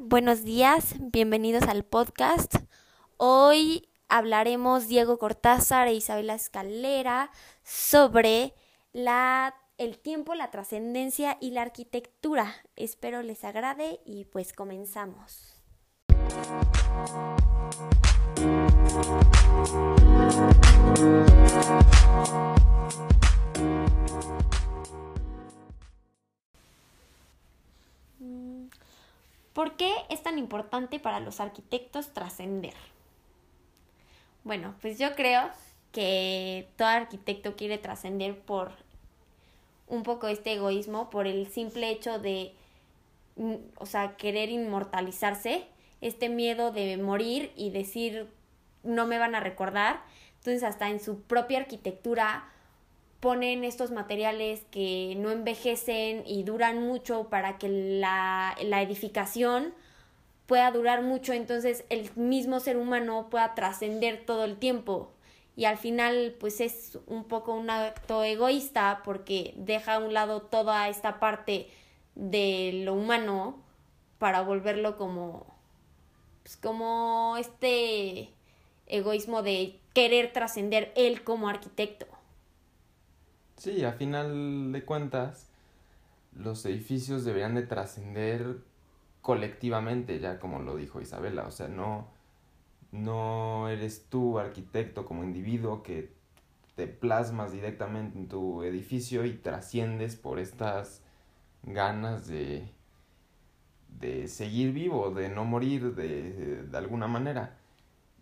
Buenos días, bienvenidos al podcast. Hoy hablaremos Diego Cortázar e Isabela Escalera sobre la, el tiempo, la trascendencia y la arquitectura. Espero les agrade y pues comenzamos. ¿Por qué es tan importante para los arquitectos trascender? Bueno, pues yo creo que todo arquitecto quiere trascender por un poco este egoísmo, por el simple hecho de, mm, o sea, querer inmortalizarse, este miedo de morir y decir no me van a recordar. Entonces hasta en su propia arquitectura ponen estos materiales que no envejecen y duran mucho para que la, la edificación pueda durar mucho, entonces el mismo ser humano pueda trascender todo el tiempo. Y al final, pues es un poco un acto egoísta porque deja a un lado toda esta parte de lo humano para volverlo como, pues como este egoísmo de querer trascender él como arquitecto. Sí, a final de cuentas, los edificios deberían de trascender colectivamente, ya como lo dijo Isabela, o sea, no, no eres tú arquitecto como individuo que te plasmas directamente en tu edificio y trasciendes por estas ganas de, de seguir vivo, de no morir de, de alguna manera.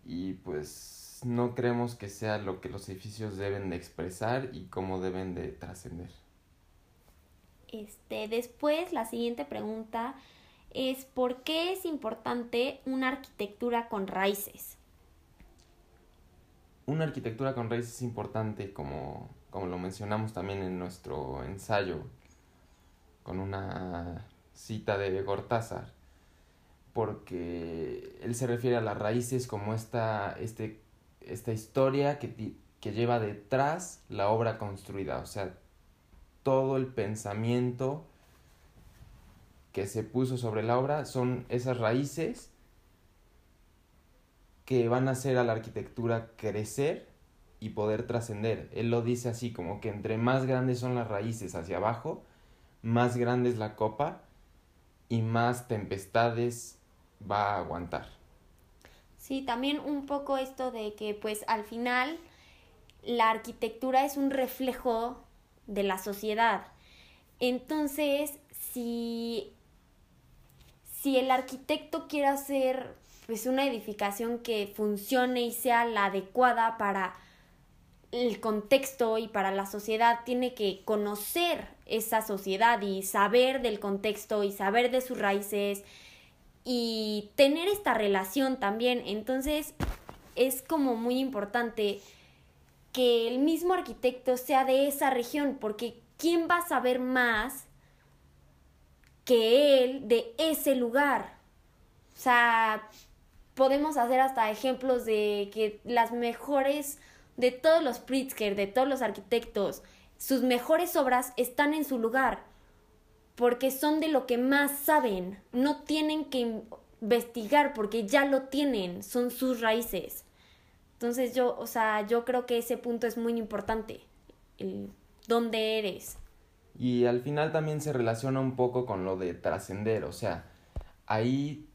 Y pues no creemos que sea lo que los edificios deben de expresar y cómo deben de trascender. Este, después, la siguiente pregunta es ¿por qué es importante una arquitectura con raíces? Una arquitectura con raíces es importante, como, como lo mencionamos también en nuestro ensayo, con una cita de Gortázar, porque él se refiere a las raíces como esta, este esta historia que, que lleva detrás la obra construida, o sea, todo el pensamiento que se puso sobre la obra son esas raíces que van a hacer a la arquitectura crecer y poder trascender. Él lo dice así, como que entre más grandes son las raíces hacia abajo, más grande es la copa y más tempestades va a aguantar. Sí, también un poco esto de que pues al final la arquitectura es un reflejo de la sociedad. Entonces, si, si el arquitecto quiere hacer pues una edificación que funcione y sea la adecuada para el contexto y para la sociedad, tiene que conocer esa sociedad y saber del contexto y saber de sus raíces y tener esta relación también. Entonces es como muy importante que el mismo arquitecto sea de esa región, porque ¿quién va a saber más que él de ese lugar? O sea, podemos hacer hasta ejemplos de que las mejores, de todos los Pritzker, de todos los arquitectos, sus mejores obras están en su lugar porque son de lo que más saben, no tienen que investigar porque ya lo tienen, son sus raíces. Entonces yo, o sea, yo creo que ese punto es muy importante, el dónde eres. Y al final también se relaciona un poco con lo de trascender, o sea, ahí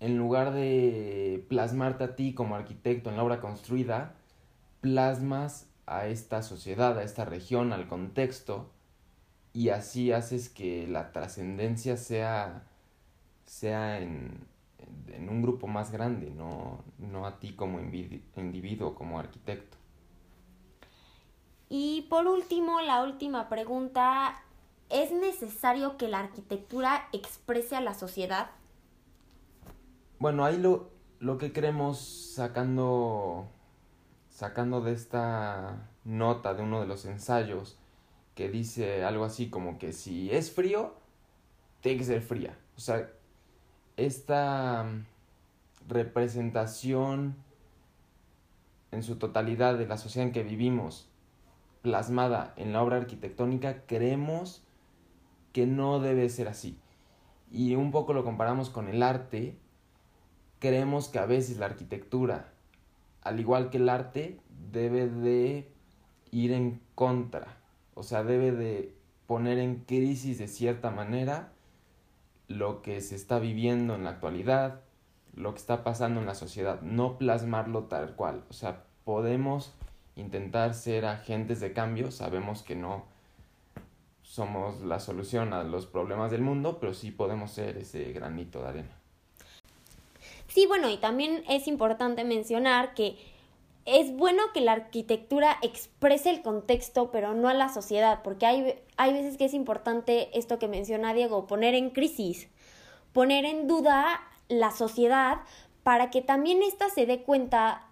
en lugar de plasmarte a ti como arquitecto en la obra construida, plasmas a esta sociedad, a esta región, al contexto, y así haces que la trascendencia sea, sea en, en, un grupo más grande, no, no a ti como individuo, como arquitecto. Y por último, la última pregunta, ¿es necesario que la arquitectura exprese a la sociedad? Bueno, ahí lo, lo que creemos sacando, sacando de esta nota de uno de los ensayos, que dice algo así como que si es frío, tiene que ser fría. O sea, esta mm, representación en su totalidad de la sociedad en que vivimos, plasmada en la obra arquitectónica, creemos que no debe ser así. y un poco lo comparamos con el arte, creemos que a veces la arquitectura, al igual que el arte, debe de ir en contra, o sea, debe de poner en crisis de cierta manera lo que se está viviendo en la actualidad, lo que está pasando en la sociedad, no plasmarlo tal cual. O sea, podemos intentar ser agentes de cambio, sabemos que no somos la solución a los problemas del mundo, pero sí podemos ser ese granito de arena. Sí, bueno, y también es importante mencionar que es bueno que la arquitectura exprese el contexto, pero no a la sociedad, porque hay, hay veces que es importante esto que menciona Diego, poner en crisis, poner en duda la sociedad para que también ésta se dé cuenta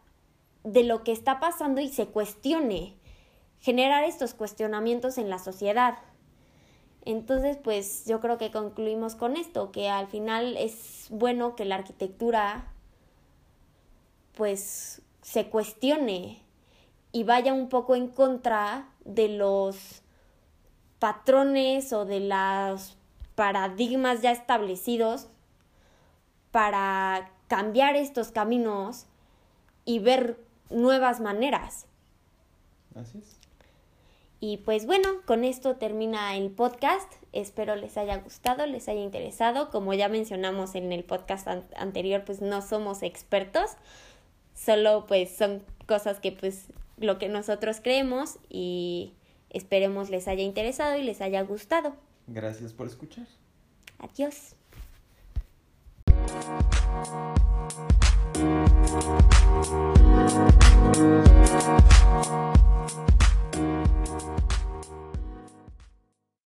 de lo que está pasando y se cuestione, generar estos cuestionamientos en la sociedad. Entonces, pues yo creo que concluimos con esto, que al final es bueno que la arquitectura pues se cuestione y vaya un poco en contra de los patrones o de los paradigmas ya establecidos para cambiar estos caminos y ver nuevas maneras. Así es. Y pues bueno, con esto termina el podcast. Espero les haya gustado, les haya interesado. Como ya mencionamos en el podcast anterior, pues no somos expertos, solo pues son cosas que pues lo que nosotros creemos y esperemos les haya interesado y les haya gustado. Gracias por escuchar. Adiós.